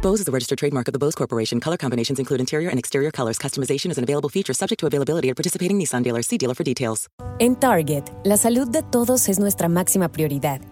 Bose is a registered trademark of the Bose Corporation. Color combinations include interior and exterior colors. Customization is an available feature subject to availability at participating Nissan dealers. See dealer for details. En Target, la salud de todos es nuestra máxima prioridad.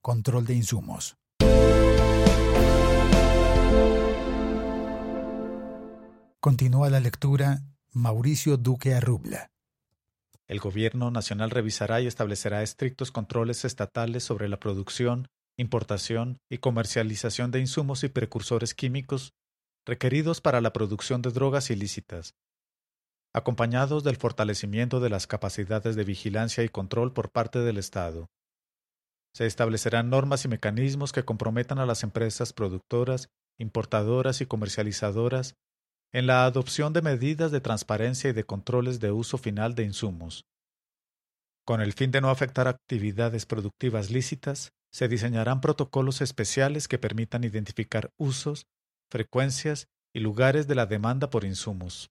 Control de insumos. Continúa la lectura Mauricio Duque Arrubla. El Gobierno Nacional revisará y establecerá estrictos controles estatales sobre la producción, importación y comercialización de insumos y precursores químicos requeridos para la producción de drogas ilícitas, acompañados del fortalecimiento de las capacidades de vigilancia y control por parte del Estado. Se establecerán normas y mecanismos que comprometan a las empresas productoras, importadoras y comercializadoras en la adopción de medidas de transparencia y de controles de uso final de insumos. Con el fin de no afectar actividades productivas lícitas, se diseñarán protocolos especiales que permitan identificar usos, frecuencias y lugares de la demanda por insumos.